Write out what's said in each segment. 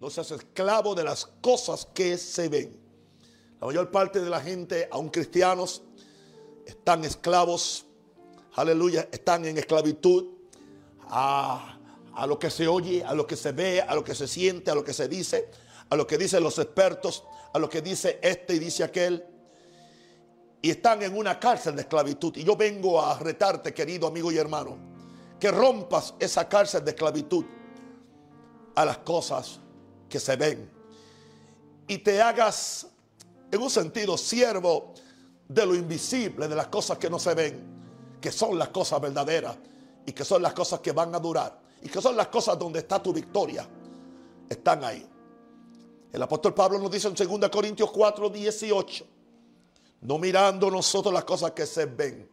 No seas esclavo de las cosas que se ven. La mayor parte de la gente, aun cristianos, están esclavos, aleluya, están en esclavitud a, a, lo que se oye, a lo que se ve, a lo que se siente, a lo que se dice, a lo que dicen los expertos, a lo que dice este y dice aquel. Y están en una cárcel de esclavitud. Y yo vengo a retarte, querido amigo y hermano, que rompas esa cárcel de esclavitud a las cosas que se ven. Y te hagas, en un sentido, siervo de lo invisible, de las cosas que no se ven, que son las cosas verdaderas y que son las cosas que van a durar y que son las cosas donde está tu victoria. Están ahí. El apóstol Pablo nos dice en 2 Corintios 4, 18, no mirando nosotros las cosas que se ven.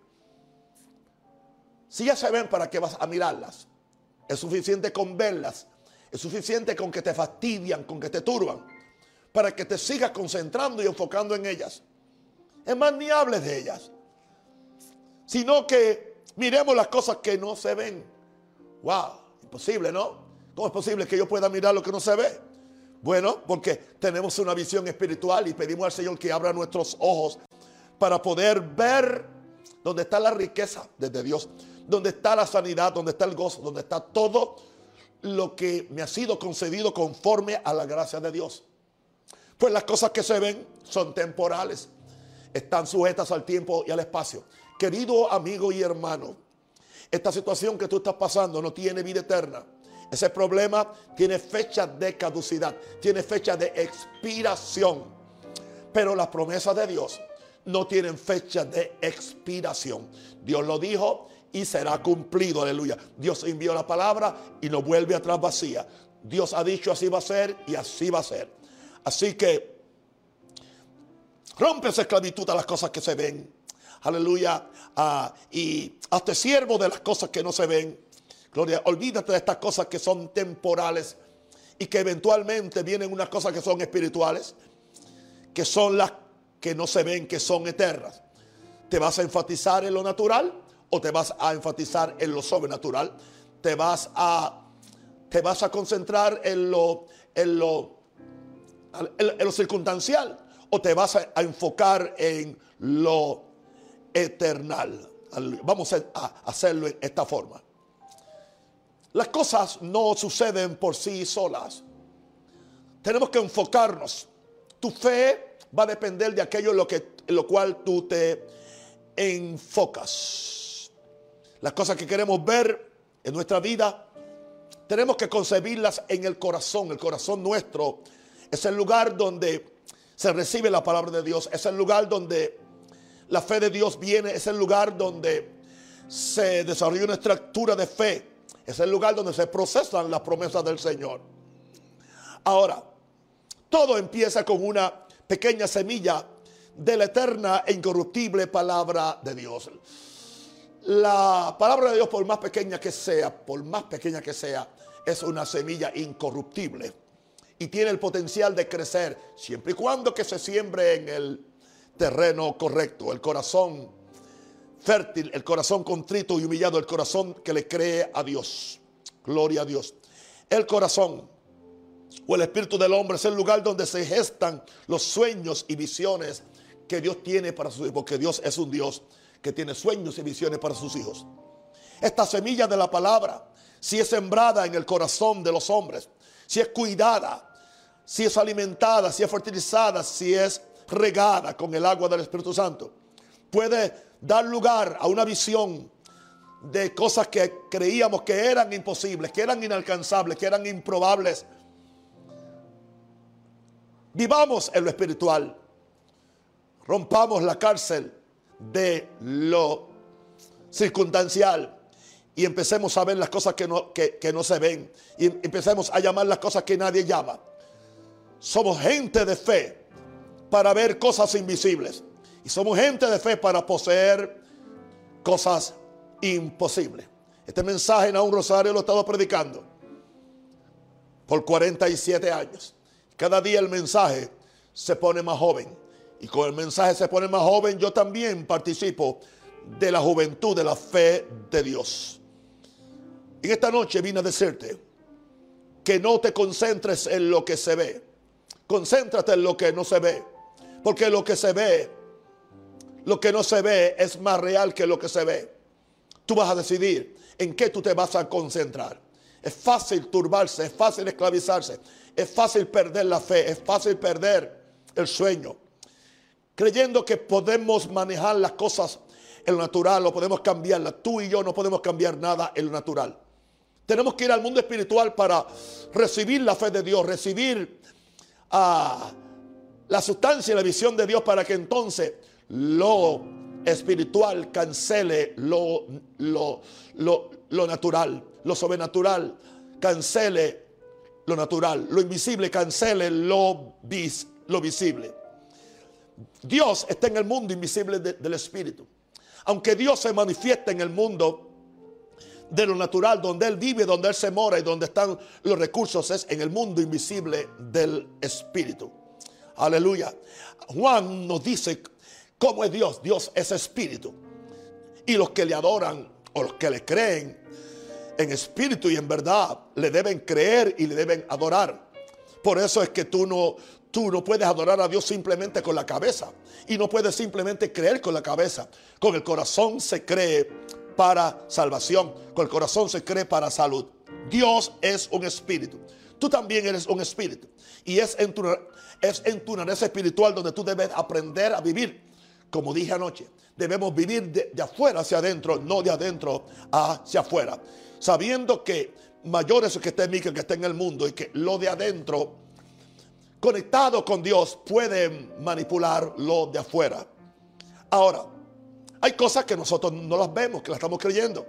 Si ya se ven, ¿para qué vas a mirarlas? Es suficiente con verlas. Es suficiente con que te fastidian, con que te turban, para que te sigas concentrando y enfocando en ellas. Es más, ni hables de ellas, sino que miremos las cosas que no se ven. Wow, imposible, ¿no? ¿Cómo es posible que yo pueda mirar lo que no se ve? Bueno, porque tenemos una visión espiritual y pedimos al Señor que abra nuestros ojos para poder ver dónde está la riqueza desde Dios, dónde está la sanidad, dónde está el gozo, dónde está todo lo que me ha sido concedido conforme a la gracia de Dios. Pues las cosas que se ven son temporales, están sujetas al tiempo y al espacio. Querido amigo y hermano, esta situación que tú estás pasando no tiene vida eterna. Ese problema tiene fecha de caducidad, tiene fecha de expiración. Pero las promesas de Dios no tienen fecha de expiración. Dios lo dijo y será cumplido, aleluya. Dios envió la palabra y no vuelve atrás vacía. Dios ha dicho así va a ser y así va a ser. Así que rompe esa esclavitud a las cosas que se ven. Aleluya. Ah, y hazte siervo de las cosas que no se ven. Gloria, olvídate de estas cosas que son temporales y que eventualmente vienen unas cosas que son espirituales, que son las que no se ven, que son eternas. ¿Te vas a enfatizar en lo natural o te vas a enfatizar en lo sobrenatural? ¿Te vas a, te vas a concentrar en lo, en lo, en circunstancial o te vas a, enfocar en lo eternal? Vamos a hacerlo de esta forma. Las cosas no suceden por sí solas. Tenemos que enfocarnos. Tu fe va a depender de aquello en lo, que, en lo cual tú te enfocas. Las cosas que queremos ver en nuestra vida, tenemos que concebirlas en el corazón. El corazón nuestro es el lugar donde se recibe la palabra de Dios. Es el lugar donde la fe de Dios viene. Es el lugar donde se desarrolla una estructura de fe. Es el lugar donde se procesan las promesas del Señor. Ahora, todo empieza con una pequeña semilla de la eterna e incorruptible palabra de Dios. La palabra de Dios, por más pequeña que sea, por más pequeña que sea, es una semilla incorruptible y tiene el potencial de crecer siempre y cuando que se siembre en el terreno correcto, el corazón fértil, el corazón contrito y humillado, el corazón que le cree a Dios. Gloria a Dios. El corazón o el espíritu del hombre es el lugar donde se gestan los sueños y visiones que Dios tiene para hijos, porque Dios es un Dios que tiene sueños y visiones para sus hijos. Esta semilla de la palabra, si es sembrada en el corazón de los hombres, si es cuidada, si es alimentada, si es fertilizada, si es regada con el agua del Espíritu Santo, puede dar lugar a una visión de cosas que creíamos que eran imposibles, que eran inalcanzables, que eran improbables. Vivamos en lo espiritual. Rompamos la cárcel de lo circunstancial y empecemos a ver las cosas que no, que, que no se ven y empecemos a llamar las cosas que nadie llama. Somos gente de fe para ver cosas invisibles. Y somos gente de fe para poseer cosas imposibles. Este mensaje en un rosario lo he estado predicando por 47 años. Cada día el mensaje se pone más joven. Y con el mensaje se pone más joven, yo también participo de la juventud de la fe de Dios. Y esta noche vine a decirte que no te concentres en lo que se ve. Concéntrate en lo que no se ve. Porque lo que se ve, lo que no se ve es más real que lo que se ve. Tú vas a decidir en qué tú te vas a concentrar. Es fácil turbarse, es fácil esclavizarse, es fácil perder la fe, es fácil perder el sueño. Creyendo que podemos manejar las cosas en lo natural o podemos cambiarlas. Tú y yo no podemos cambiar nada en lo natural. Tenemos que ir al mundo espiritual para recibir la fe de Dios, recibir ah, la sustancia y la visión de Dios para que entonces lo espiritual cancele lo, lo, lo, natural, lo sobrenatural cancele lo natural, lo invisible cancele lo, vis, lo visible. Dios está en el mundo invisible del espíritu. Aunque Dios se manifiesta en el mundo de lo natural, donde Él vive, donde Él se mora y donde están los recursos, es en el mundo invisible del Espíritu. Aleluya. Juan nos dice cómo es Dios. Dios es Espíritu. Y los que le adoran o los que le creen en espíritu y en verdad le deben creer y le deben adorar. Por eso es que tú no, tú no puedes adorar a Dios simplemente con la cabeza. Y no puedes simplemente creer con la cabeza. Con el corazón se cree para salvación. Con el corazón se cree para salud. Dios es un espíritu. Tú también eres un espíritu. Y es en tu, es en tu espiritual donde tú debes aprender a vivir. Como dije anoche, debemos vivir de, afuera hacia adentro, no de adentro hacia afuera. Sabiendo que mayor es que está en que el que está en el mundo y que lo de adentro conectado con Dios puede manipular lo de afuera. Ahora, hay cosas que nosotros no las vemos, que las estamos creyendo.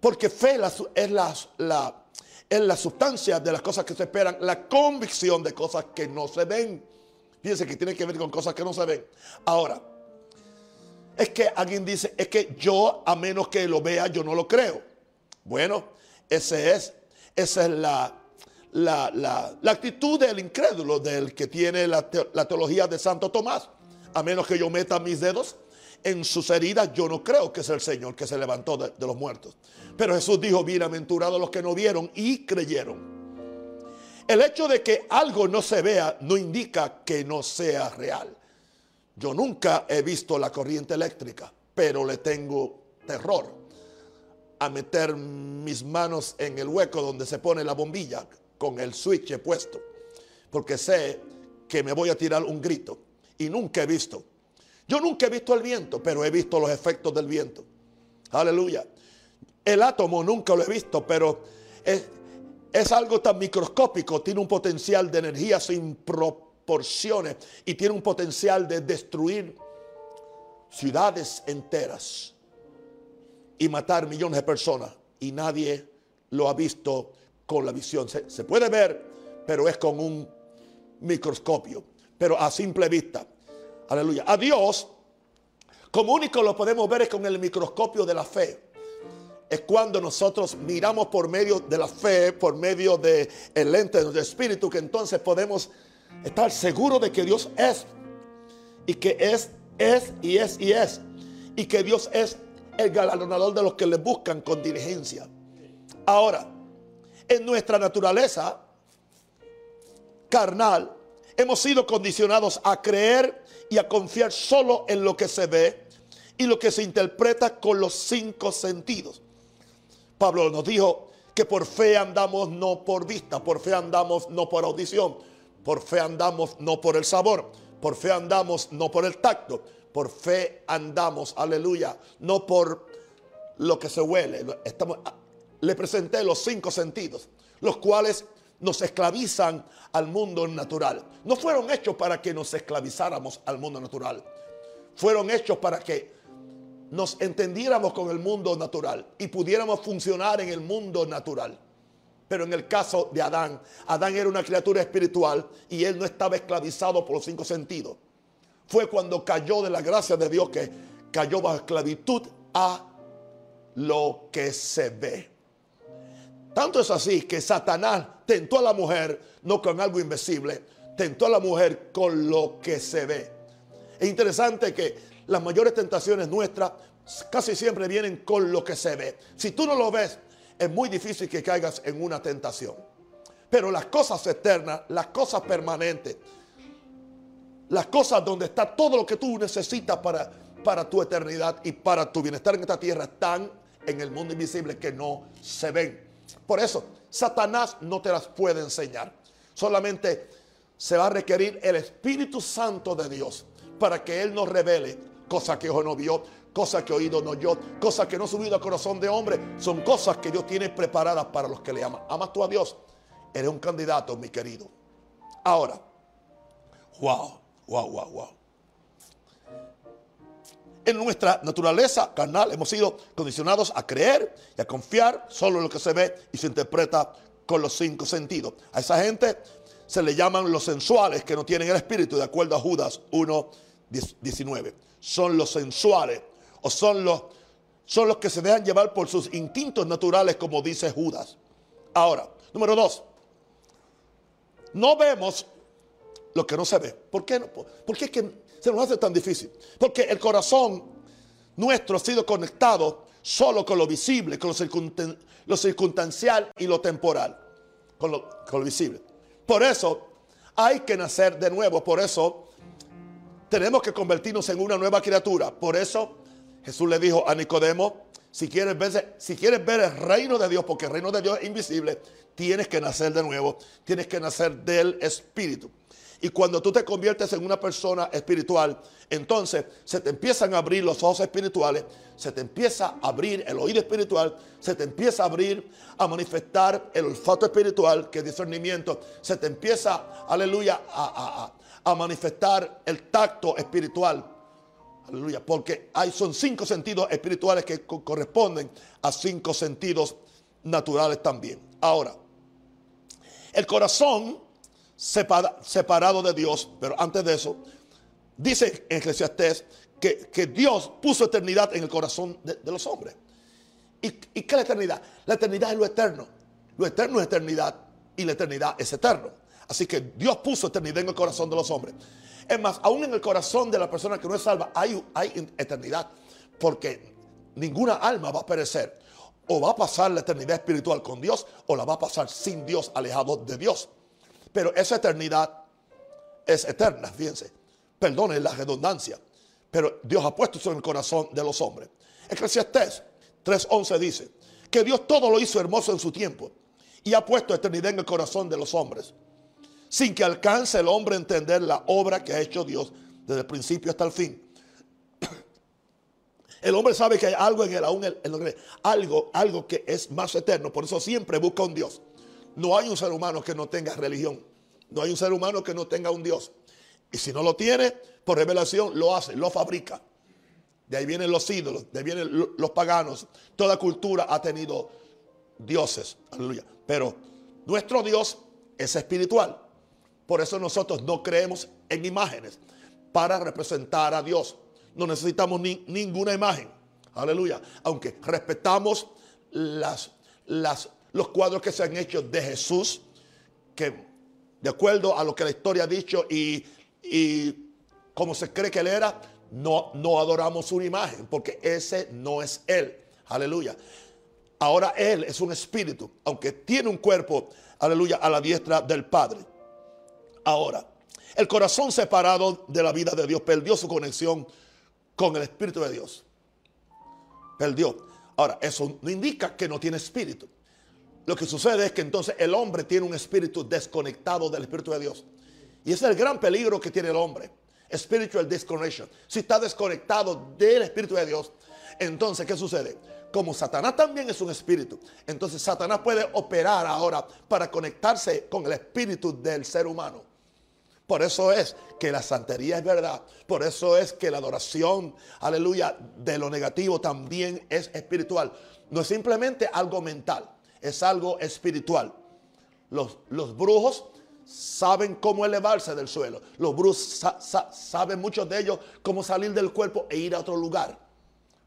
Porque fe es la, la, es la sustancia de las cosas que se esperan, la convicción de cosas que no se ven. Fíjense que tiene que ver con cosas que no se ven. Ahora, es que alguien dice, es que yo a menos que lo vea, yo no lo creo. Bueno, ese es, esa es la, la, actitud del incrédulo, del que tiene la, la teología de Santo Tomás. A menos que yo meta mis dedos en sus heridas, yo no creo que es el Señor que se levantó de, los muertos. Pero Jesús dijo, bienaventurados los que no vieron y creyeron. El hecho de que algo no se vea no indica que no sea real. Yo nunca he visto la corriente eléctrica, pero le tengo terror a meter mis manos en el hueco donde se pone la bombilla con el switch puesto, porque sé que me voy a tirar un grito y nunca he visto yo nunca he visto el viento, pero he visto los efectos del viento. Aleluya. El átomo nunca lo he visto, pero es, algo tan microscópico, tiene un potencial de energía sin proporciones y tiene un potencial de destruir ciudades enteras y matar millones de personas. Y nadie lo ha visto con la visión. se puede ver, pero es con un microscopio, pero a simple vista. Aleluya. A Dios, como único lo podemos ver es con el microscopio de la fe. Es cuando nosotros miramos por medio de la fe, por medio del el lente del espíritu, que entonces podemos estar seguros de que Dios es. Y que es, es y es y es. Y que Dios es el galardonador de los que le buscan con diligencia. Ahora, en nuestra naturaleza carnal, hemos sido condicionados a creer y a confiar solo en lo que se ve y lo que se interpreta con los cinco sentidos. Pablo nos dijo que por fe andamos no por vista, por fe andamos no por audición, por fe andamos no por el sabor, por fe andamos no por el tacto, por fe andamos, aleluya, no por lo que se huele. Estamos, le presenté los cinco sentidos, los cuales nos esclavizan al mundo natural. No fueron hechos para que nos esclavizáramos al mundo natural. Fueron hechos para que nos entendiéramos con el mundo natural y pudiéramos funcionar en el mundo natural. Pero en el caso de Adán, Adán era una criatura espiritual y él no estaba esclavizado por los cinco sentidos. Fue cuando cayó de la gracia de Dios que cayó bajo esclavitud a lo que se ve. Tanto es así que Satanás tentó a la mujer no con algo invisible, tentó a la mujer con lo que se ve. Es interesante que las mayores tentaciones nuestras casi siempre vienen con lo que se ve. Si tú no lo ves, es muy difícil que caigas en una tentación. Pero las cosas eternas, las cosas permanentes, las cosas donde está todo lo que tú necesitas para, para tu eternidad y para tu bienestar en esta tierra están en el mundo invisible que no se ven. Por eso, Satanás no te las puede enseñar. Solamente se va a requerir el Espíritu Santo de Dios para que Él nos revele cosas que ojo no vio, cosas que oído no oyó, cosas que no subido al corazón de hombre. Son cosas que Dios tiene preparadas para los que le aman. ¿Amas tú a Dios? Eres un candidato, mi querido. Ahora, wow, wow, wow, wow. En nuestra naturaleza carnal hemos sido condicionados a creer y a confiar solo en lo que se ve y se interpreta con los cinco sentidos. A esa gente se le llaman los sensuales que no tienen el espíritu, de acuerdo a Judas 1, 19. Son los sensuales o son los, son los que se dejan llevar por sus instintos naturales, como dice Judas. Ahora, número dos, no vemos lo que no se ve. ¿Por qué, ¿Por qué es que se nos hace tan difícil? Porque el corazón nuestro ha sido conectado solo con lo visible, con lo, circunstancial y lo temporal, con lo, visible. Por eso hay que nacer de nuevo, por eso tenemos que convertirnos en una nueva criatura. Por eso Jesús le dijo a Nicodemo, si ver, si quieres ver el reino de Dios, porque el reino de Dios es invisible, tienes que nacer de nuevo, tienes que nacer del Espíritu. Y cuando tú te conviertes en una persona espiritual, entonces se te empiezan a abrir los ojos espirituales, se te empieza a abrir el oído espiritual, se te empieza a abrir a manifestar el olfato espiritual, que es discernimiento, se te empieza, aleluya, a, a manifestar el tacto espiritual. Aleluya, porque hay, son cinco sentidos espirituales que corresponden a cinco sentidos naturales también. Ahora, el corazón separado de Dios, pero antes de eso, dice en Eclesiastés que, que Dios puso eternidad en el corazón de, los hombres. ¿Y, ¿Y qué es la eternidad? La eternidad es lo eterno. Lo eterno es eternidad y la eternidad es eterno. Así que Dios puso eternidad en el corazón de los hombres. Es más, aún en el corazón de la persona que no es salva hay, hay eternidad. Porque ninguna alma va a perecer. O va a pasar la eternidad espiritual con Dios o la va a pasar sin Dios, alejado de Dios. Pero esa eternidad es eterna, fíjense. Perdone la redundancia. Pero Dios ha puesto eso en el corazón de los hombres. Eclesiastés 3.11 dice que Dios todo lo hizo hermoso en su tiempo y ha puesto eternidad en el corazón de los hombres, sin que alcance el hombre a entender la obra que ha hecho Dios desde el principio hasta el fin. El hombre sabe que hay algo en él, aún en algo, algo que es más eterno, por eso siempre busca un Dios. No hay un ser humano que no tenga religión. No hay un ser humano que no tenga un Dios. Y si no lo tiene, por revelación lo hace, lo fabrica. De ahí vienen los ídolos, de ahí vienen los paganos. Toda cultura ha tenido dioses. Aleluya. Pero nuestro Dios es espiritual. Por eso nosotros no creemos en imágenes para representar a Dios. No necesitamos ni, ninguna imagen. Aleluya. Aunque respetamos las, las los cuadros que se han hecho de Jesús, que de acuerdo a lo que la historia ha dicho y, y como se cree que él era, no, no adoramos su imagen, porque ese no es él. Aleluya. Ahora él es un espíritu, aunque tiene un cuerpo, aleluya, a la diestra del Padre. Ahora, el corazón separado de la vida de Dios perdió su conexión con el Espíritu de Dios. Perdió. Ahora, eso no indica que no tiene espíritu. Lo que sucede es que entonces el hombre tiene un espíritu desconectado del Espíritu de Dios. Y ese es el gran peligro que tiene el hombre. Spiritual disconnection. Si está desconectado del Espíritu de Dios, entonces, ¿qué sucede? Como Satanás también es un espíritu, entonces Satanás puede operar ahora para conectarse con el espíritu del ser humano. Por eso es que la santería es verdad. Por eso es que la adoración, aleluya, de lo negativo también es espiritual. No es simplemente algo mental es algo espiritual. Los, los brujos saben cómo elevarse del suelo. Los brujos saben muchos de ellos cómo salir del cuerpo e ir a otro lugar.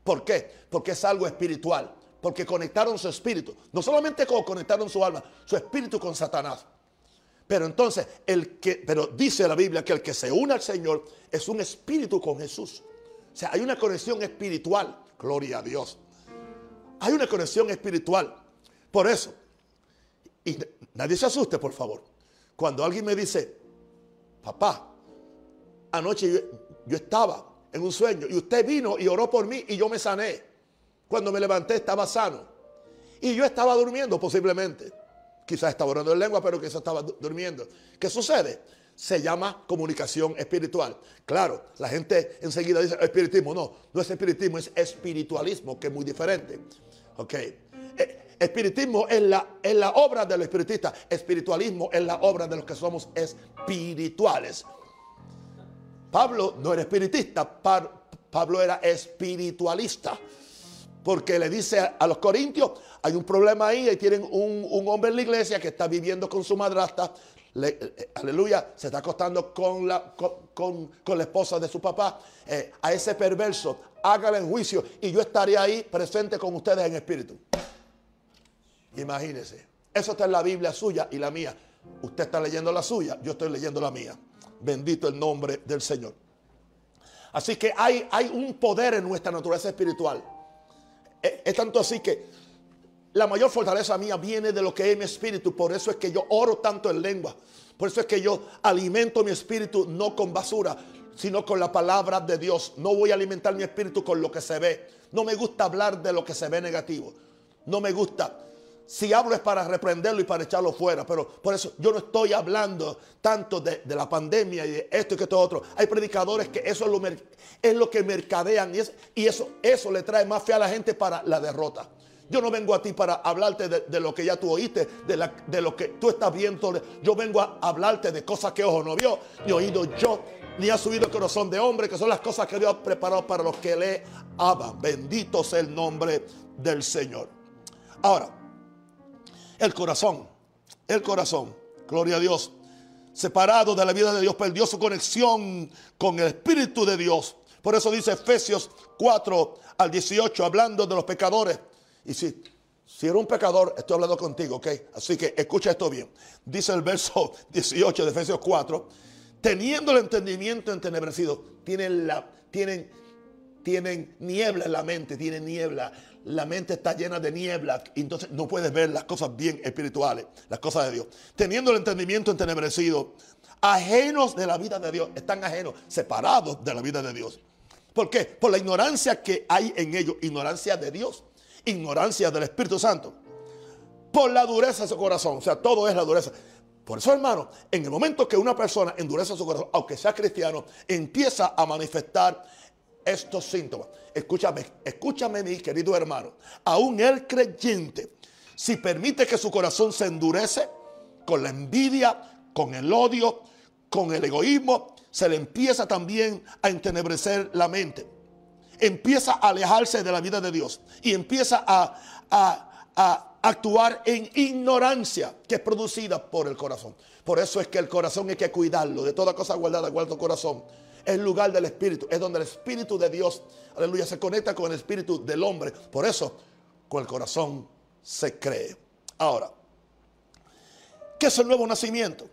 ¿Por qué? Porque es algo espiritual. Porque conectaron su espíritu. No solamente conectaron su alma, su espíritu con Satanás. Pero entonces, el que, pero dice la Biblia que el que se une al Señor es un espíritu con Jesús. O sea, hay una conexión espiritual. Gloria a Dios. Hay una conexión espiritual. Por eso, y nadie se asuste, por favor. Cuando alguien me dice, papá, anoche yo, estaba en un sueño y usted vino y oró por mí y yo me sané. Cuando me levanté estaba sano. Y yo estaba durmiendo posiblemente. Quizás estaba orando en lengua, pero quizás estaba durmiendo. ¿Qué sucede? Se llama comunicación espiritual. Claro, la gente enseguida dice espiritismo. No, no es espiritismo, es espiritualismo, que es muy diferente. Ok. Eh, espiritismo es la, es la obra del espiritista. Espiritualismo es la obra de los que somos espirituales. Pablo no era espiritista, Pablo era espiritualista. Porque le dice a los corintios, hay un problema ahí, y tienen un, hombre en la iglesia que está viviendo con su madrastra, eh, aleluya, se está acostando con la, con, la esposa de su papá. Eh, a ese perverso, hágale en juicio y yo estaré ahí presente con ustedes en espíritu. Imagínense. Eso está en la Biblia suya y la mía. Usted está leyendo la suya, yo estoy leyendo la mía. Bendito el nombre del Señor. Así que hay, hay un poder en nuestra naturaleza espiritual es, tanto así que la mayor fortaleza mía viene de lo que es mi espíritu. Por eso es que yo oro tanto en lengua. Por eso es que yo alimento mi espíritu no con basura, sino con la palabra de Dios. No voy a alimentar mi espíritu con lo que se ve. No me gusta hablar de lo que se ve negativo. No me gusta. Si hablo es para reprenderlo y para echarlo fuera. Pero por eso yo no estoy hablando tanto de, la pandemia y de esto y que todo otro. Hay predicadores que eso es lo, es lo que mercadean y, y eso, eso le trae más fe a la gente para la derrota. Yo no vengo a ti para hablarte de, lo que ya tú oíste, de, de, lo que tú estás viendo. Yo vengo a hablarte de cosas que ojo no vio, ni oído yo, ni ha subido el corazón de hombre, que son las cosas que Dios ha preparado para los que le aman. Bendito sea el nombre del Señor. Ahora, el corazón, el corazón, gloria a Dios, separado de la vida de Dios, perdió su conexión con el Espíritu de Dios. Por eso dice Efesios 4 al 18, hablando de los pecadores. Y si, si era un pecador, estoy hablando contigo, ¿ok? Así que escucha esto bien. Dice el verso 18 de Efesios 4, teniendo el entendimiento entenebrecido, tienen, la, tienen, tienen niebla en la mente, tienen niebla la mente está llena de niebla, entonces no puedes ver las cosas bien espirituales, las cosas de Dios. Teniendo el entendimiento entenebrecido, ajenos de la vida de Dios, están ajenos, separados de la vida de Dios. ¿Por qué? Por la ignorancia que hay en ellos, ignorancia de Dios, ignorancia del Espíritu Santo. Por la dureza de su corazón, o sea, todo es la dureza. Por eso, hermano, en el momento que una persona endurece su corazón, aunque sea cristiano, empieza a manifestar estos síntomas. Escúchame, escúchame mi querido hermano. Aún el creyente, si permite que su corazón se endurece con la envidia, con el odio, con el egoísmo, se le empieza también a entenebrecer la mente. Empieza a alejarse de la vida de Dios y empieza a, actuar en ignorancia que es producida por el corazón. Por eso es que el corazón hay que cuidarlo. De toda cosa guardada, guarda el corazón es el lugar del Espíritu. Es donde el Espíritu de Dios, aleluya, se conecta con el Espíritu del hombre. Por eso, con el corazón se cree. Ahora, ¿qué es el nuevo nacimiento?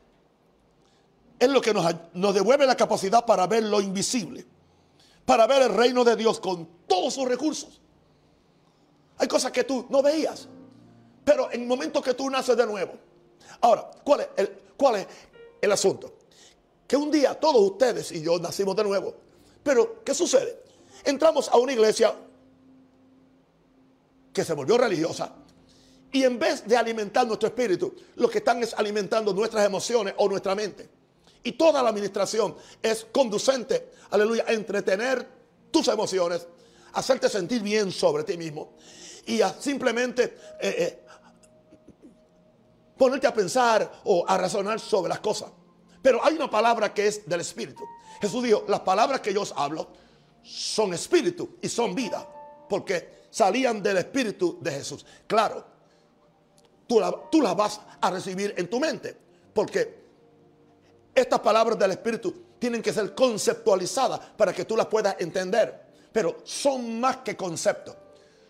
Es lo que nos, devuelve la capacidad para ver lo invisible. Para ver el reino de Dios con todos sus recursos. Hay cosas que tú no veías. Pero en el momento que tú naces de nuevo. Ahora, ¿cuál es el, cuál es el asunto? Que un día todos ustedes y yo nacimos de nuevo. Pero, ¿qué sucede? Entramos a una iglesia que se volvió religiosa y en vez de alimentar nuestro espíritu, lo que están es alimentando nuestras emociones o nuestra mente. Y toda la administración es conducente, aleluya, a entretener tus emociones, hacerte sentir bien sobre ti mismo y a simplemente eh, eh, ponerte a pensar o a razonar sobre las cosas. Pero hay una palabra que es del Espíritu. Jesús dijo, las palabras que yo os hablo son espíritu y son vida. Porque salían del Espíritu de Jesús. Claro, tú las la vas a recibir en tu mente. Porque estas palabras del Espíritu tienen que ser conceptualizadas para que tú las puedas entender. Pero son más que conceptos.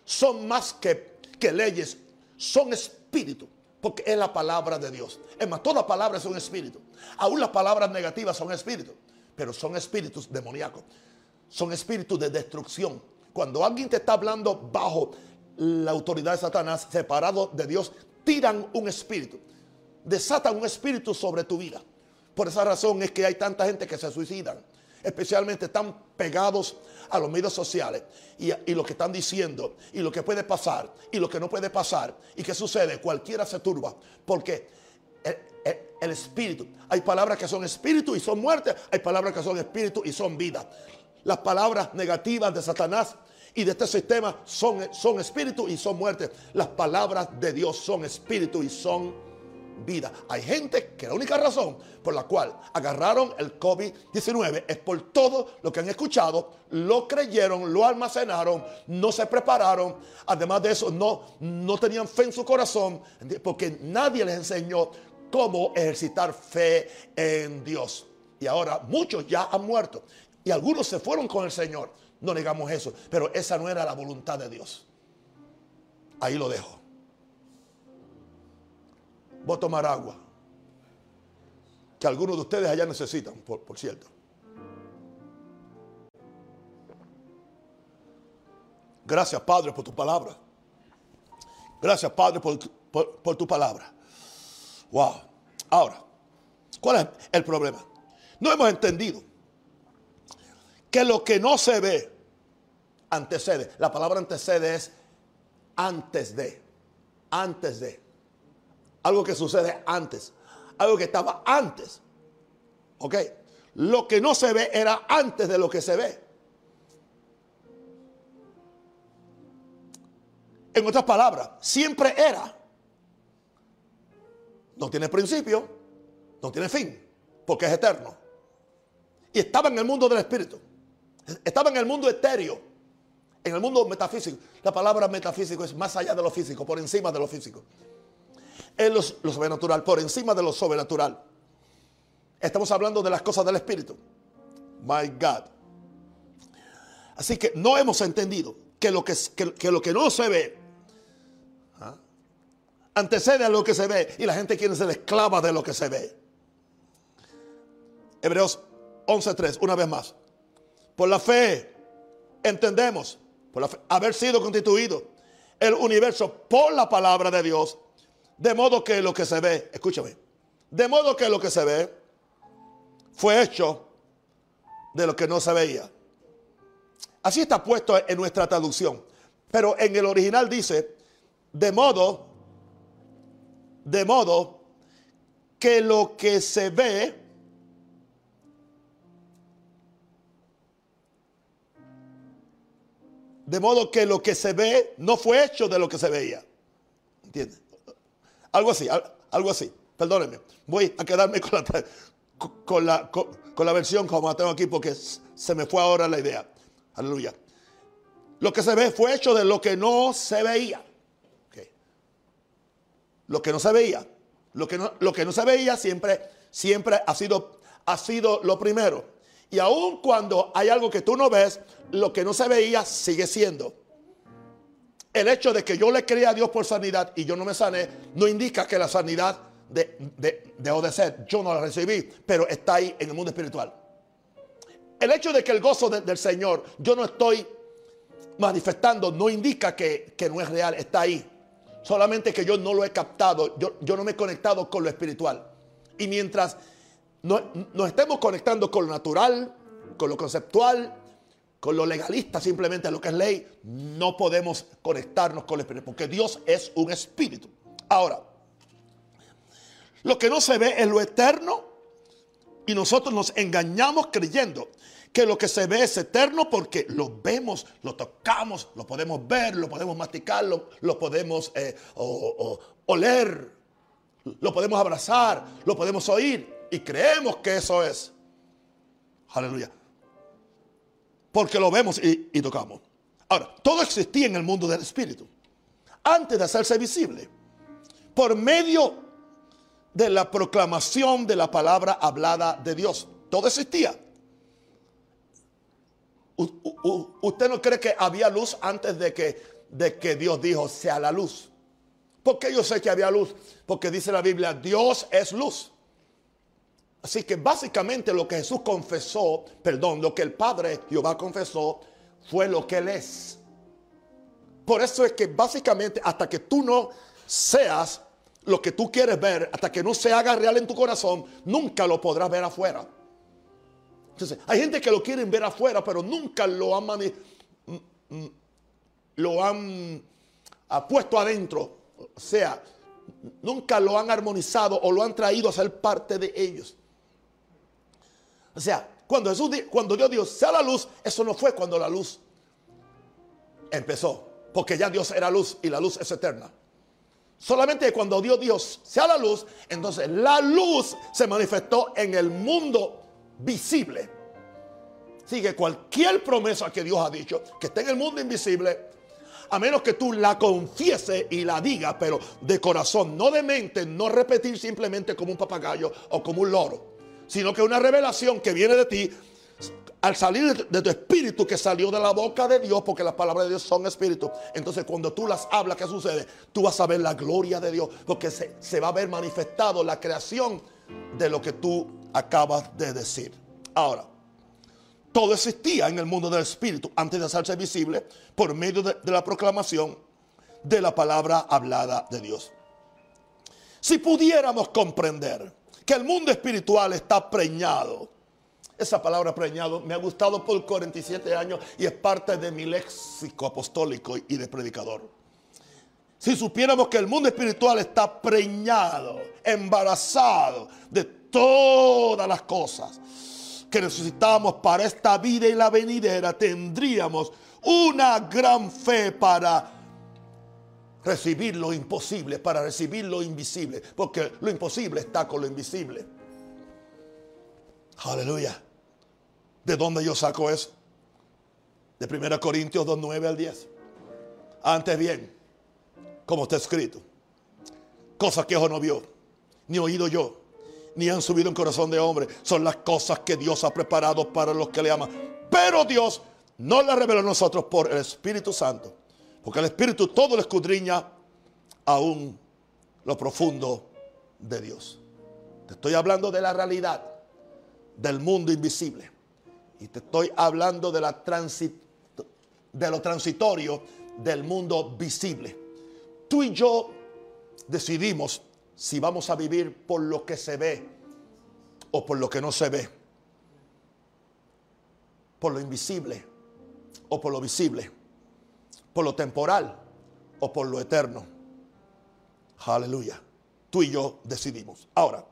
Son más que, que leyes. Son espíritu. Porque es la palabra de Dios. Es más, todas palabras son espíritu. Aún las palabras negativas son espíritus. Pero son espíritus demoníacos. Son espíritus de destrucción. Cuando alguien te está hablando bajo la autoridad de Satanás, separado de Dios, tiran un espíritu, desatan un espíritu sobre tu vida. Por esa razón es que hay tanta gente que se suicidan, especialmente están pegados a los medios sociales y, lo que están diciendo y lo que puede pasar y lo que no puede pasar y qué sucede, cualquiera se turba porque el, espíritu, hay palabras que son espíritu y son muerte, hay palabras que son espíritu y son vida. Las palabras negativas de Satanás y de este sistema son, son espíritu y son muerte. Las palabras de Dios son espíritu y son vida. Hay gente que la única razón por la cual agarraron el COVID-19 es por todo lo que han escuchado, lo creyeron, lo almacenaron, no se prepararon. Además de eso, no, no tenían fe en su corazón porque nadie les enseñó cómo ejercitar fe en Dios. Y ahora muchos ya han muerto y algunos se fueron con el Señor. No negamos eso, pero esa no era la voluntad de Dios. Ahí lo dejo. Voy a tomar agua. Que algunos de ustedes allá necesitan, por, cierto. Gracias, Padre, por tu palabra. Gracias, Padre, por, por, tu palabra. Wow. Ahora, ¿cuál es el problema? No hemos entendido que lo que no se ve antecede. La palabra antecede es antes de. Antes de. Algo que sucede antes. Algo que estaba antes. ¿Ok? Lo que no se ve era antes de lo que se ve. En otras palabras, siempre era. No tiene principio, no tiene fin, porque es eterno. Y estaba en el mundo del espíritu. Estaba en el mundo etéreo, en el mundo metafísico. La palabra metafísico es más allá de lo físico, por encima de lo físico. Es lo, sobrenatural, por encima de lo sobrenatural. Estamos hablando de las cosas del Espíritu. My God. Así que no hemos entendido que lo que, lo que no se ve ¿ah? antecede a lo que se ve y la gente quiere ser esclava de lo que se ve. Hebreos 11.3, una vez más. Por la fe entendemos, por haber sido constituido el universo por la palabra de Dios de modo que lo que se ve, escúchame, de modo que lo que se ve fue hecho de lo que no se veía. Así está puesto en nuestra traducción. Pero en el original dice, de modo, de modo que lo que se ve De modo que lo que se ve no fue hecho de lo que se veía. ¿Entiendes? Algo así, algo así. Perdónenme. Voy a quedarme con la, con la, con, la versión como la tengo aquí porque se me fue ahora la idea. Aleluya. Lo que se ve fue hecho de lo que no se veía. Lo que no se veía. Lo que no, lo que no se veía siempre, siempre ha, sido, ha sido lo primero. Y aun cuando hay algo que tú no ves, lo que no se veía sigue siendo. El hecho de que yo le creía a Dios por sanidad y yo no me sané, no indica que la sanidad de, de, dejó de ser. Yo no la recibí, pero está ahí en el mundo espiritual. El hecho de que el gozo del Señor yo no estoy manifestando no indica que, no es real, está ahí. Solamente que yo no lo he captado, yo, yo no me he conectado con lo espiritual. Y mientras nos estemos conectando con lo natural, con lo conceptual, con lo legalista, simplemente lo que es ley, no podemos conectarnos con el Espíritu, porque Dios es un Espíritu. Ahora, lo que no se ve es lo eterno y nosotros nos engañamos creyendo que lo que se ve es eterno porque lo vemos, lo tocamos, lo podemos ver, lo podemos masticar, lo, podemos eh, oler, lo podemos abrazar, lo podemos oír y creemos que eso es. Aleluya porque lo vemos y, tocamos. Ahora, todo existía en el mundo del espíritu antes de hacerse visible por medio de la proclamación de la palabra hablada de Dios. Todo existía. ¿Usted no cree que había luz antes de que, de que Dios dijo sea la luz? ¿Por qué yo sé que había luz? Porque dice la Biblia, Dios es luz. Así que básicamente lo que Jesús confesó, perdón, lo que el Padre Jehová confesó fue lo que Él es. Por eso es que básicamente hasta que tú no seas lo que tú quieres ver, hasta que no se haga real en tu corazón, nunca lo podrás ver afuera. Entonces, hay gente que lo quieren ver afuera, pero nunca lo han, lo han ah, puesto adentro. O sea, nunca lo han armonizado o lo han traído a ser parte de ellos. O sea, cuando, Jesús, cuando Dios dijo, sea la luz, eso no fue cuando la luz empezó, porque ya Dios era luz y la luz es eterna. Solamente cuando Dios dijo, sea la luz, entonces la luz se manifestó en el mundo visible. Así que cualquier promesa que Dios ha dicho, que esté en el mundo invisible, a menos que tú la confieses y la digas, pero de corazón, no de mente, no repetir simplemente como un papagayo o como un loro, sino que una revelación que viene de ti al salir de tu espíritu que salió de la boca de Dios, porque las palabras de Dios son espíritu. Entonces, cuando tú las hablas, ¿qué sucede? Tú vas a ver la gloria de Dios, porque se, se va a ver manifestado la creación de lo que tú acabas de decir. Ahora, todo existía en el mundo del espíritu antes de hacerse visible por medio de, de la proclamación de la palabra hablada de Dios. Si pudiéramos comprender que el mundo espiritual está preñado esa palabra preñado me ha gustado por 47 años y es parte de mi léxico apostólico y de predicador. Si supiéramos que el mundo espiritual está preñado, embarazado de todas las cosas que necesitamos para esta vida y la venidera, tendríamos una gran fe para recibir lo imposible, para recibir lo invisible, porque lo imposible está con lo invisible. Aleluya. ¿De dónde yo saco eso? De 1 Corintios 2, 9 al 10. Antes bien, como está escrito, cosas que ojo no vio, ni oído yo, ni han subido en corazón de hombre, son las cosas que Dios ha preparado para los que le aman. Pero Dios no las reveló a nosotros por el Espíritu Santo, porque el Espíritu todo lo escudriña aún lo profundo de Dios. Te estoy hablando de la realidad del mundo invisible. Y te estoy hablando de, la de lo transitorio del mundo visible. Tú y yo decidimos si vamos a vivir por lo que se ve o por lo que no se ve. Por lo invisible o por lo visible. Por lo temporal o por lo eterno. Aleluya. Tú y yo decidimos. Ahora,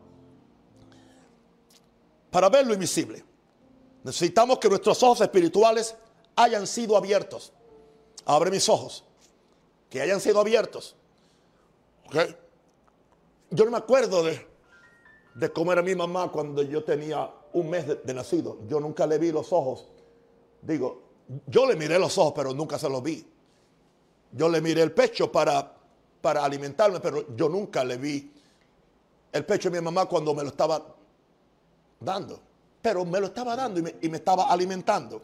para ver lo invisible, necesitamos que nuestros ojos espirituales hayan sido abiertos. Abre mis ojos. Que hayan sido abiertos. Yo no me acuerdo de, de cómo era mi mamá cuando yo tenía un mes de, nacido. Yo nunca le vi los ojos. Digo, yo le miré los ojos, pero nunca se los vi. Yo le miré el pecho para, para alimentarme, pero yo nunca le vi el pecho de mi mamá cuando me lo estaba dando. Pero me lo estaba dando y me, y me estaba alimentando.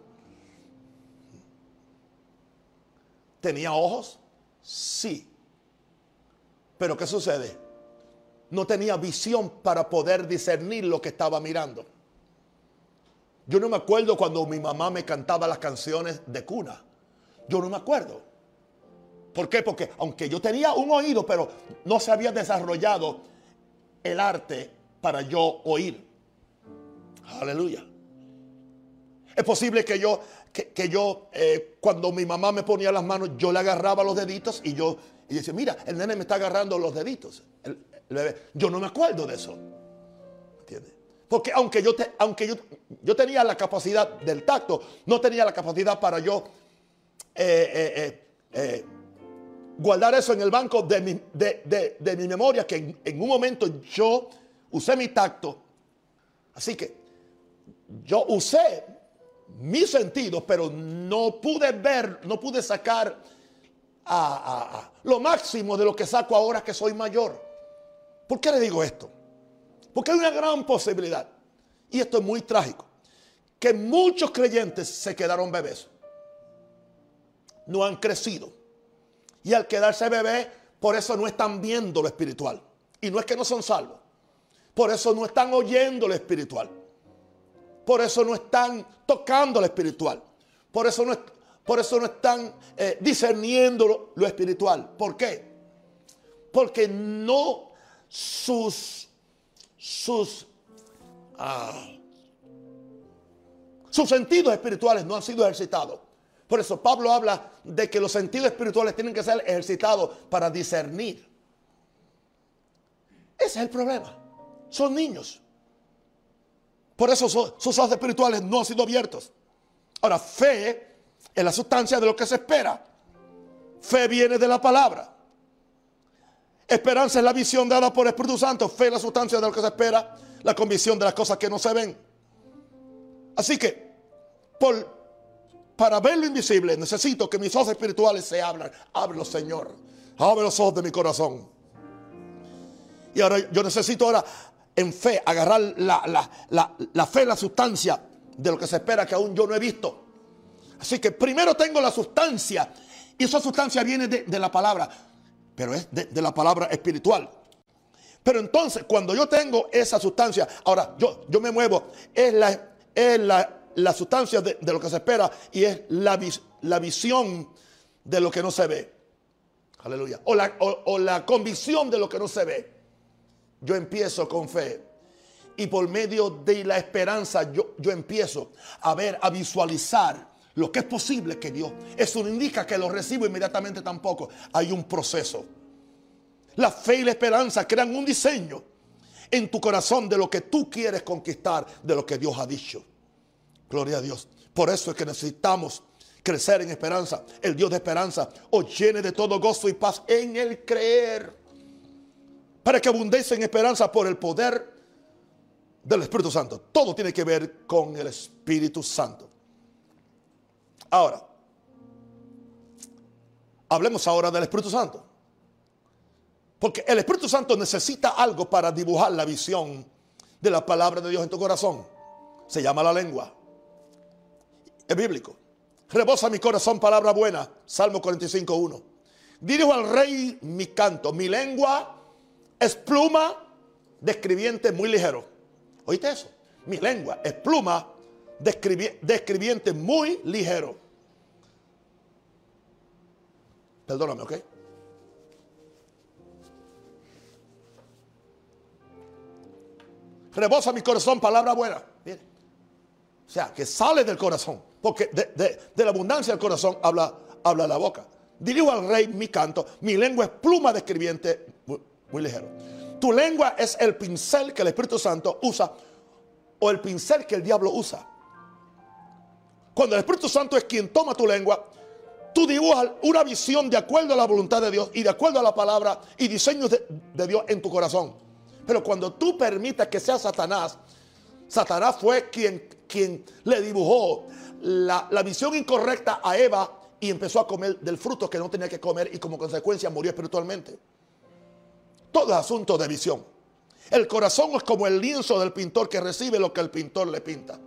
¿Tenía ojos? Sí. Pero ¿qué sucede? No tenía visión para poder discernir lo que estaba mirando. Yo no me acuerdo cuando mi mamá me cantaba las canciones de cuna. Yo no me acuerdo. ¿Por qué? Porque aunque yo tenía un oído, pero no se había desarrollado el arte para yo oír. Aleluya. Es posible que yo, que, yo eh, cuando mi mamá me ponía las manos, yo le agarraba los deditos y yo y decía, mira, el nene me está agarrando los deditos. Yo no me acuerdo de eso. ¿Entiendes? Porque aunque, yo, te, aunque yo, yo, tenía la capacidad del tacto, no tenía la capacidad para yo eh, eh, guardar eso en el banco de mi, memoria, que en, en un momento yo usé mi tacto. Así que yo usé mis sentidos, pero no pude ver, no pude sacar a, lo máximo de lo que saco ahora que soy mayor. ¿Por qué le digo esto? Porque hay una gran posibilidad, y esto es muy trágico, que muchos creyentes se quedaron bebés. No han crecido. Y al quedarse bebé, por eso no están viendo lo espiritual. Y no es que no son salvos. Por eso no están oyendo lo espiritual. Por eso no están tocando lo espiritual. Por eso no, Por eso no están eh, discerniendo lo, espiritual. ¿Por qué? Porque no sus, sus, ah, sus sentidos espirituales no han sido ejercitados. Por eso Pablo habla de que los sentidos espirituales tienen que ser ejercitados para discernir. Ese es el problema. Son niños. Por eso sus ojos espirituales no han sido abiertos. Ahora, fe es la sustancia de lo que se espera. Fe viene de la palabra. Esperanza es la visión dada por el Espíritu Santo. Fe es la sustancia de lo que se espera. La convicción de las cosas que no se ven. Así que, por, para ver lo invisible, necesito que mis ojos espirituales se abran. Ábrelo, Señor. Abre los ojos de mi corazón. Y ahora yo necesito ahora en fe agarrar la, la fe, la sustancia de lo que se espera que aún yo no he visto. Así que primero tengo la sustancia. Y esa sustancia viene de, la palabra. Pero es de, la palabra espiritual. Pero entonces, cuando yo tengo esa sustancia, ahora yo, yo me muevo, es la, es la, sustancia de, lo que se espera y es la, la visión de lo que no se ve. Aleluya. O la, o la convicción de lo que no se ve. Yo empiezo con fe y por medio de la esperanza yo, yo empiezo a ver, a visualizar lo que es posible que Dios. Eso no indica que lo recibo inmediatamente tampoco. Hay un proceso. La fe y la esperanza crean un diseño en tu corazón de lo que tú quieres conquistar, de lo que Dios ha dicho. Gloria a Dios. Por eso es que necesitamos crecer en esperanza. El Dios de esperanza os llene de todo gozo y paz en el creer. Para que abundéis en esperanza por el poder del Espíritu Santo. Todo tiene que ver con el Espíritu Santo. Ahora, hablemos ahora del Espíritu Santo. Porque el Espíritu Santo necesita algo para dibujar la visión de la palabra de Dios en tu corazón. Se llama la lengua. Es bíblico. Rebosa mi corazón palabra buena. Salmo 45.1. Dirijo al rey mi canto. Mi lengua es pluma de escribiente muy ligero. ¿Oíste eso? Mi lengua es pluma de, escribiente muy ligero. Perdóname, ¿ok? Rebosa mi corazón palabra buena. O sea, que sale del corazón. Porque de, la abundancia del corazón habla, habla la boca. Dirijo al rey mi canto. Mi lengua es pluma de escribiente muy ligero. Tu lengua es el pincel que el Espíritu Santo usa o el pincel que el diablo usa. Cuando el Espíritu Santo es quien toma tu lengua, tú dibujas una visión de acuerdo a la voluntad de Dios y de acuerdo a la palabra y diseños de, Dios en tu corazón. Pero cuando tú permitas que sea Satanás, Satanás fue quien, quien le dibujó la, visión incorrecta a Eva y empezó a comer del fruto que no tenía que comer y como consecuencia murió espiritualmente. Todo es asunto de visión. El corazón es como el lienzo del pintor que recibe lo que el pintor le pinta.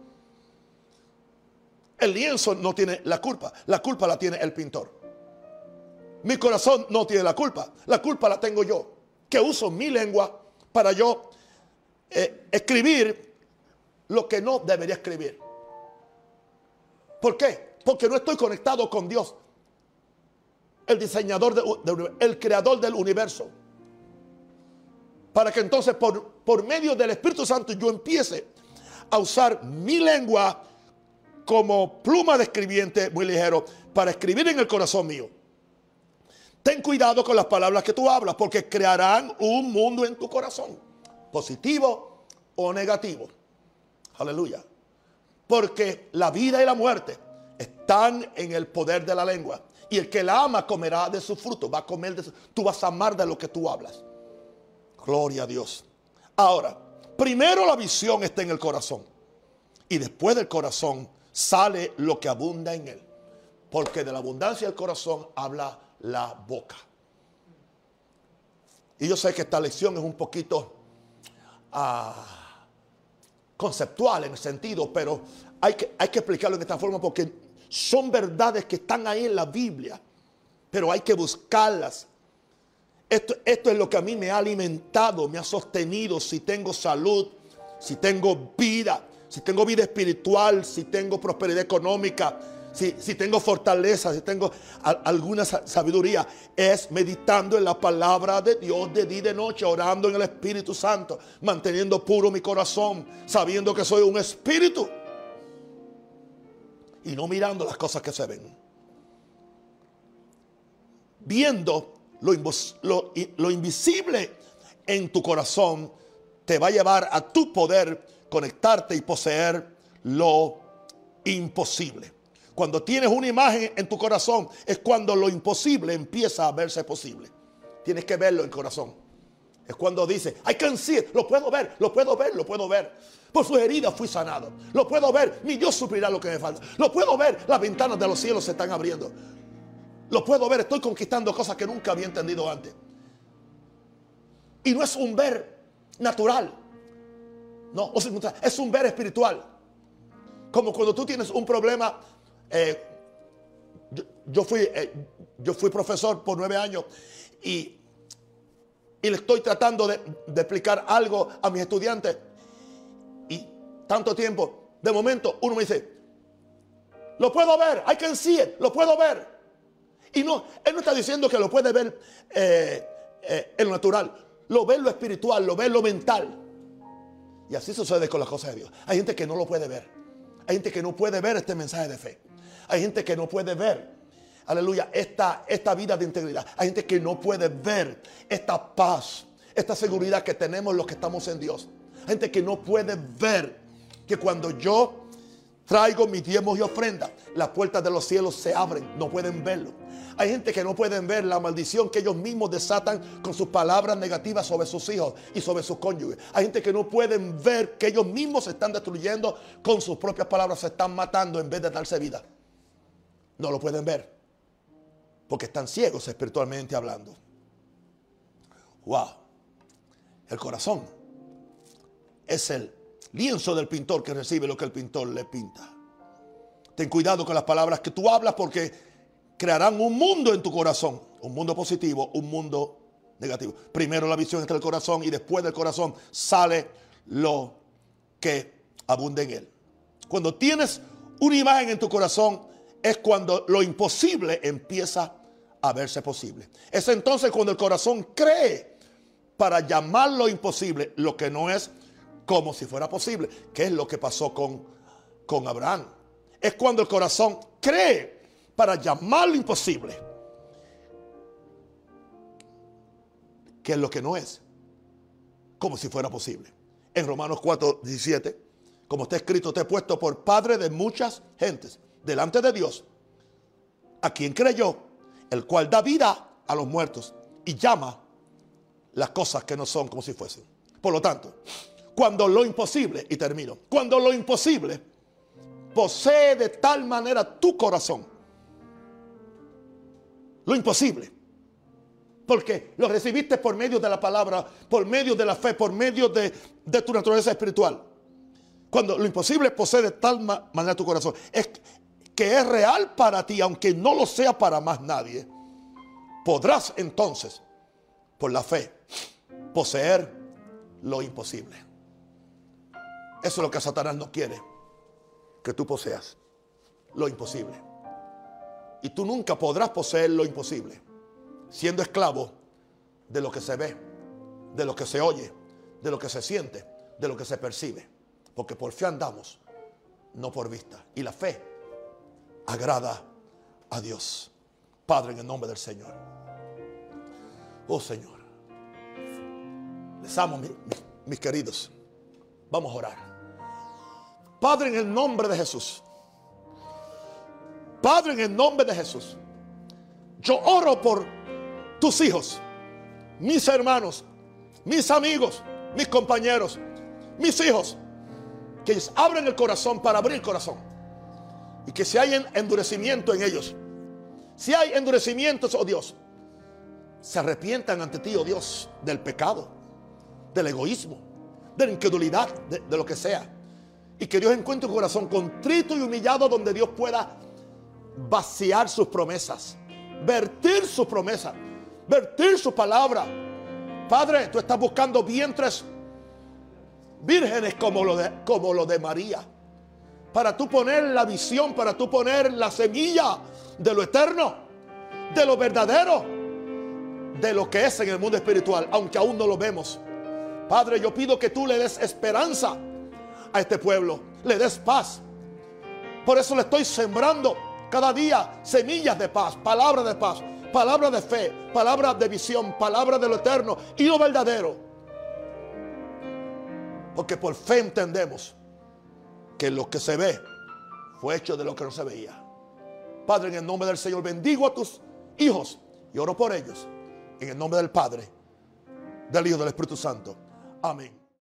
El lienzo no tiene la culpa, la culpa la tiene el pintor. Mi corazón no tiene la culpa, la culpa la tengo yo, que uso mi lengua para yo eh, escribir lo que no debería escribir. ¿Por qué? Porque no estoy conectado con Dios, el diseñador, el creador del universo para que entonces por, por medio del Espíritu Santo yo empiece a usar mi lengua como pluma de escribiente muy ligero para escribir en el corazón mío. Ten cuidado con las palabras que tú hablas porque crearán un mundo en tu corazón, positivo o negativo. Aleluya. Porque la vida y la muerte están en el poder de la lengua. Y el que la ama comerá de su fruto, va a comer de su, tú vas a amar de lo que tú hablas. Gloria a Dios. Ahora, primero la visión está en el corazón. Y después del corazón sale lo que abunda en él. Porque de la abundancia del corazón habla la boca. Y yo sé que esta lección es un poquito ah, conceptual en el sentido, pero hay que, hay que explicarlo de esta forma porque son verdades que están ahí en la Biblia, pero hay que buscarlas esto, es lo que a mí me ha alimentado, me ha sostenido. Si tengo salud, si tengo vida, si tengo vida espiritual, si tengo prosperidad económica, si, tengo fortaleza, si tengo alguna sabiduría, es meditando en la palabra de Dios de día y de noche, orando en el Espíritu Santo, manteniendo puro mi corazón, sabiendo que soy un espíritu y no mirando las cosas que se ven. Viendo lo invisible en tu corazón te va a llevar a tu poder conectarte y poseer lo imposible. Cuando tienes una imagen en tu corazón es cuando lo imposible empieza a verse posible. Tienes que verlo en corazón. Es cuando dice, I can see it, lo puedo ver, lo puedo ver, lo puedo ver. Por sus heridas fui sanado. Lo puedo ver, mi Dios suplirá lo que me falta. Lo puedo ver, las ventanas de los cielos se están abriendo. Lo puedo ver, estoy conquistando cosas que nunca había entendido antes. Y no es un ver natural. No, es un ver espiritual. Como cuando tú tienes un problema. Eh, yo, fui, eh, yo fui profesor por nueve años y, le estoy tratando de, explicar algo a mis estudiantes. Y tanto tiempo, de momento, uno me dice, lo puedo ver, I can see lo puedo ver. Y no, él no está diciendo que lo puede ver eh, en lo natural, lo ve en lo espiritual, lo ve lo mental. Y así sucede con las cosas de Dios. Hay gente que no lo puede ver. Hay gente que no puede ver este mensaje de fe. Hay gente que no puede ver, aleluya, esta, esta vida de integridad. Hay gente que no puede ver esta paz, esta seguridad que tenemos los que estamos en Dios. Hay gente que no puede ver que cuando yo traigo mis diezmos y ofrendas, las puertas de los cielos se abren. No pueden verlo. Hay gente que no pueden ver la maldición que ellos mismos desatan con sus palabras negativas sobre sus hijos y sobre sus cónyuges. Hay gente que no pueden ver que ellos mismos se están destruyendo con sus propias palabras, se están matando en vez de darse vida. No lo pueden ver porque están ciegos espiritualmente hablando. Wow. El corazón es el lienzo del pintor que recibe lo que el pintor le pinta. Ten cuidado con las palabras que tú hablas porque crearán un mundo en tu corazón, un mundo positivo, un mundo negativo. Primero la visión está el corazón y después del corazón sale lo que abunda en él. Cuando tienes una imagen en tu corazón es cuando lo imposible empieza a verse posible. Es entonces cuando el corazón cree para llamar lo imposible lo que no es como si fuera posible, que es lo que pasó con, con Abraham. Es cuando el corazón cree para llamar lo imposible, que es lo que no es, como si fuera posible. En Romanos 4, 17, como está escrito, te he puesto por padre de muchas gentes delante de Dios, a quien creyó, el cual da vida a los muertos y llama las cosas que no son como si fuesen. Por lo tanto, cuando lo imposible, y termino, cuando lo imposible posee de tal manera tu corazón, lo imposible. Porque lo recibiste por medio de la palabra, por medio de la fe, por medio de, tu naturaleza espiritual. Cuando lo imposible posee de tal manera tu corazón, es que es real para ti, aunque no lo sea para más nadie, podrás entonces, por la fe, poseer lo imposible. Eso es lo que Satanás no quiere, que tú poseas lo imposible. Y tú nunca podrás poseer lo imposible, siendo esclavo de lo que se ve, de lo que se oye, de lo que se siente, de lo que se percibe. Porque por fe andamos, no por vista. Y la fe agrada a Dios. Padre, en el nombre del Señor. Oh Señor. Les amo, mis, queridos. Vamos a orar. Padre, en el nombre de Jesús. Padre, en el nombre de Jesús, yo oro por tus hijos, mis hermanos, mis amigos, mis compañeros, mis hijos, que ellos abren el corazón para abrir el corazón. Y que si hay endurecimiento en ellos, si hay endurecimientos, oh Dios, se arrepientan ante ti, oh Dios, del pecado, del egoísmo, de la incredulidad, de, lo que sea. Y que Dios encuentre un corazón contrito y humillado donde Dios pueda vaciar sus promesas, vertir sus promesas, vertir su palabra. Padre, tú estás buscando vientres vírgenes como lo de, como lo de María. Para tú poner la visión, para tú poner la semilla de lo eterno, de lo verdadero, de lo que es en el mundo espiritual, aunque aún no lo vemos. Padre, yo pido que tú le des esperanza a este pueblo, le des paz. Por eso le estoy sembrando cada día semillas de paz, palabras de paz, palabras de fe, palabras de visión, palabras de lo eterno y lo verdadero. Porque por fe entendemos que lo que se ve fue hecho de lo que no se veía. Padre, en el nombre del Señor bendigo a tus hijos y oro por ellos. En el nombre del Padre, del Hijo y del Espíritu Santo. Amén.